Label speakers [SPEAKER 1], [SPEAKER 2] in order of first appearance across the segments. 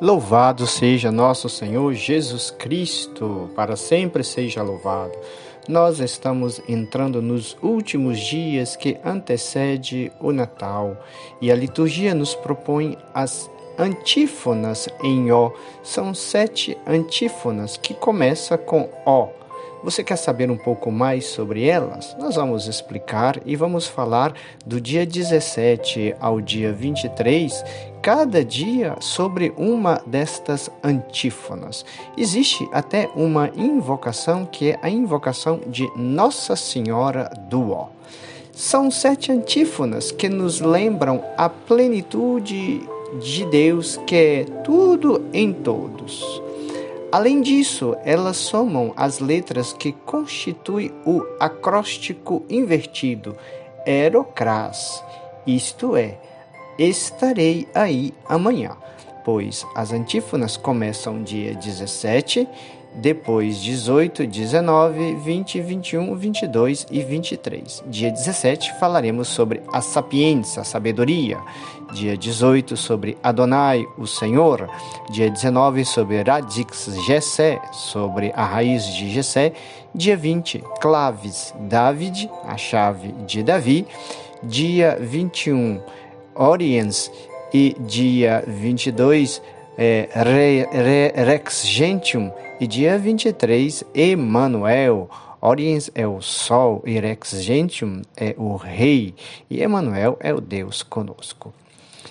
[SPEAKER 1] Louvado seja nosso Senhor Jesus Cristo, para sempre seja louvado. Nós estamos entrando nos últimos dias que antecede o Natal e a liturgia nos propõe as antífonas em O. São sete antífonas que começam com O. Você quer saber um pouco mais sobre elas? Nós vamos explicar e vamos falar do dia 17 ao dia 23, cada dia sobre uma destas antífonas. Existe até uma invocação que é a invocação de Nossa Senhora do Ó. São sete antífonas que nos lembram a plenitude de Deus que é tudo em todos. Além disso, elas somam as letras que constituem o acróstico invertido Erocras, isto é, estarei aí amanhã, pois as antífonas começam dia 17 depois 18, 19, 20, 21, 22 e 23. Dia 17 falaremos sobre a sapiência, a sabedoria. Dia 18 sobre Adonai, o Senhor. Dia 19 sobre Radix Gessé, sobre a raiz de Gessé. Dia 20, Claves, David, a chave de Davi. Dia 21, Oriens e dia 22, é, Re, Re, Rex Gentium e dia 23, Emanuel. Oriens é o sol e Rex Gentium é o rei e Emanuel é o Deus conosco.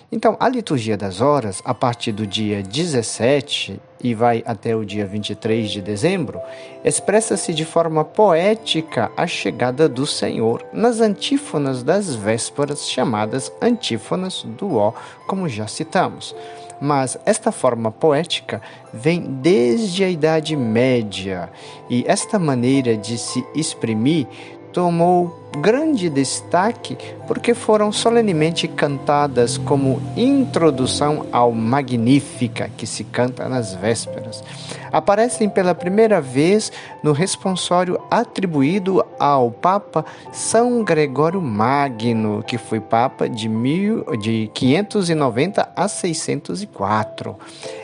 [SPEAKER 1] Então, a liturgia das horas, a partir do dia 17 e vai até o dia 23 de dezembro, expressa-se de forma poética a chegada do Senhor nas antífonas das vésperas, chamadas antífonas do Ó, como já citamos. Mas esta forma poética vem desde a Idade Média e esta maneira de se exprimir tomou grande destaque porque foram solenemente cantadas como introdução ao Magnífica, que se canta nas vésperas. Aparecem pela primeira vez no responsório atribuído ao Papa São Gregório Magno, que foi Papa de, mil, de 590 a 604.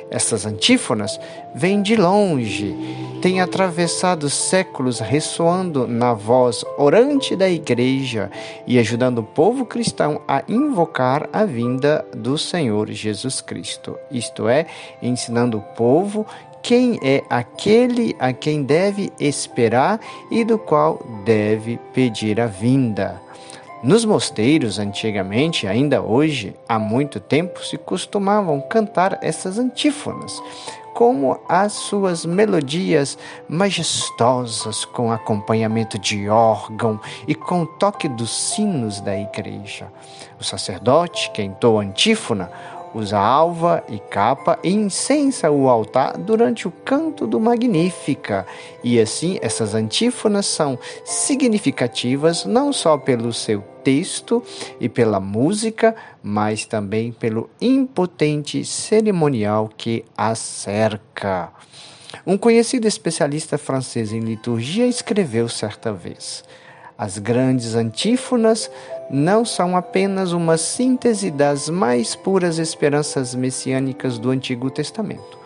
[SPEAKER 1] Essas antífonas vêm de longe, têm atravessado séculos ressoando na voz orante da igreja e ajudando o povo cristão a invocar a vinda do Senhor Jesus Cristo. Isto é, ensinando o povo quem é aquele a quem deve esperar e do qual deve pedir a vinda. Nos mosteiros, antigamente, ainda hoje, há muito tempo, se costumavam cantar essas antífonas, como as suas melodias majestosas, com acompanhamento de órgão e com o toque dos sinos da igreja. O sacerdote que entoa antífona usa alva e capa e incensa o altar durante o canto do Magnífica. E assim, essas antífonas são significativas não só pelo seu texto e pela música, mas também pelo impotente cerimonial que a cerca. Um conhecido especialista francês em liturgia escreveu certa vez: As grandes antífonas não são apenas uma síntese das mais puras esperanças messiânicas do Antigo Testamento,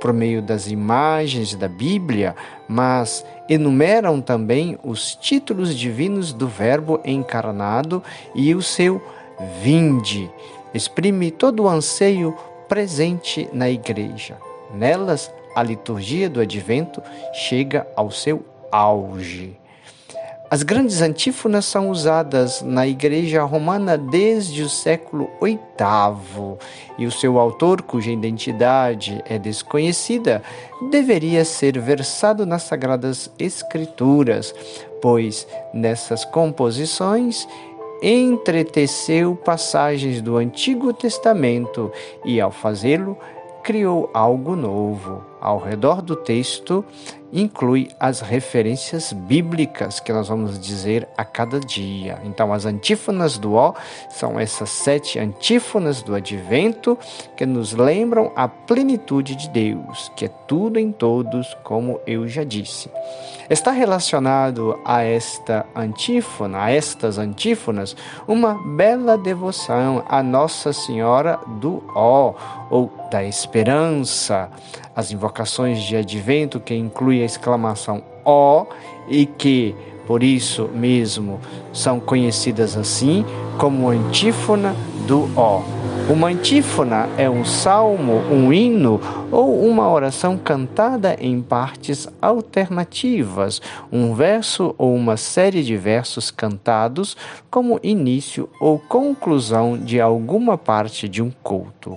[SPEAKER 1] por meio das imagens da Bíblia, mas enumeram também os títulos divinos do Verbo encarnado e o seu vinde. Exprime todo o anseio presente na igreja. Nelas, a liturgia do advento chega ao seu auge. As grandes antífonas são usadas na Igreja Romana desde o século VIII e o seu autor, cuja identidade é desconhecida, deveria ser versado nas Sagradas Escrituras, pois nessas composições entreteceu passagens do Antigo Testamento e, ao fazê-lo, criou algo novo. Ao redor do texto inclui as referências bíblicas que nós vamos dizer a cada dia. Então, as antífonas do Ó são essas sete antífonas do advento que nos lembram a plenitude de Deus, que é tudo em todos, como eu já disse. Está relacionado a esta antífona, a estas antífonas, uma bela devoção a Nossa Senhora do Ó, ou da Esperança. As invocações de advento, que inclui a exclamação Ó, e que por isso mesmo são conhecidas assim como antífona do Ó. Uma antífona é um salmo, um hino ou uma oração cantada em partes alternativas, um verso ou uma série de versos cantados como início ou conclusão de alguma parte de um culto.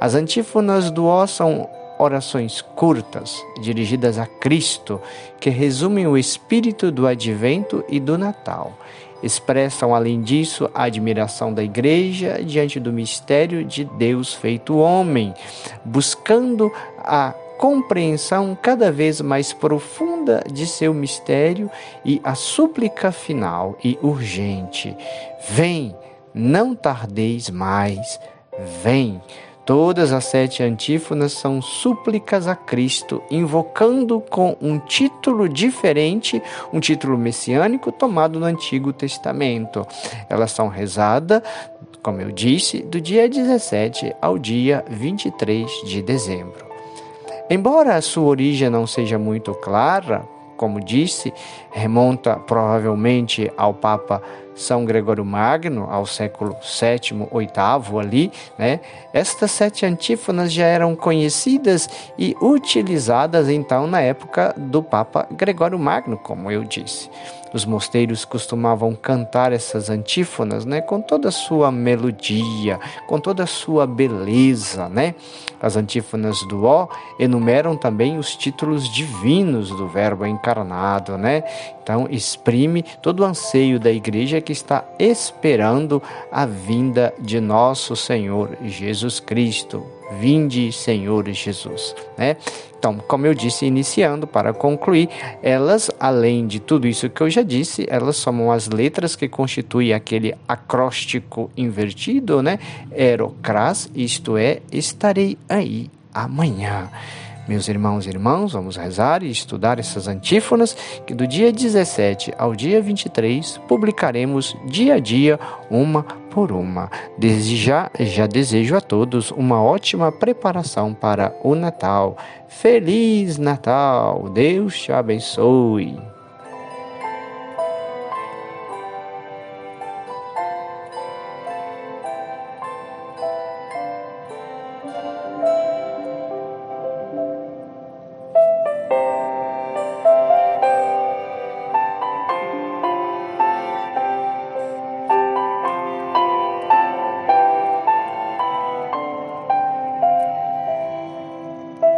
[SPEAKER 1] As antífonas do Ó são orações curtas, dirigidas a Cristo, que resumem o espírito do advento e do Natal. Expressam, além disso, a admiração da Igreja diante do mistério de Deus feito homem, buscando a compreensão cada vez mais profunda de seu mistério e a súplica final e urgente: Vem, não tardeis mais, vem. Todas as sete antífonas são súplicas a Cristo, invocando com um título diferente, um título messiânico tomado no Antigo Testamento. Elas são rezadas, como eu disse, do dia 17 ao dia 23 de dezembro. Embora a sua origem não seja muito clara, como disse, remonta provavelmente ao Papa são Gregório Magno, ao século VII, VIII ali, né? Estas sete antífonas já eram conhecidas e utilizadas então na época do Papa Gregório Magno, como eu disse. Os mosteiros costumavam cantar essas antífonas, né, com toda a sua melodia, com toda a sua beleza, né? As antífonas do Ó enumeram também os títulos divinos do Verbo encarnado, né? Então exprime todo o anseio da igreja que está esperando a vinda de nosso Senhor Jesus Cristo. Vinde, Senhor Jesus, né? Então, como eu disse, iniciando para concluir, elas, além de tudo isso que eu já disse, elas somam as letras que constituem aquele acróstico invertido, né? Erocras, isto é, estarei aí amanhã. Meus irmãos e irmãs, vamos rezar e estudar essas antífonas que do dia 17 ao dia 23 publicaremos dia a dia uma por uma. Desde já, já desejo a todos uma ótima preparação para o Natal. Feliz Natal! Deus te abençoe!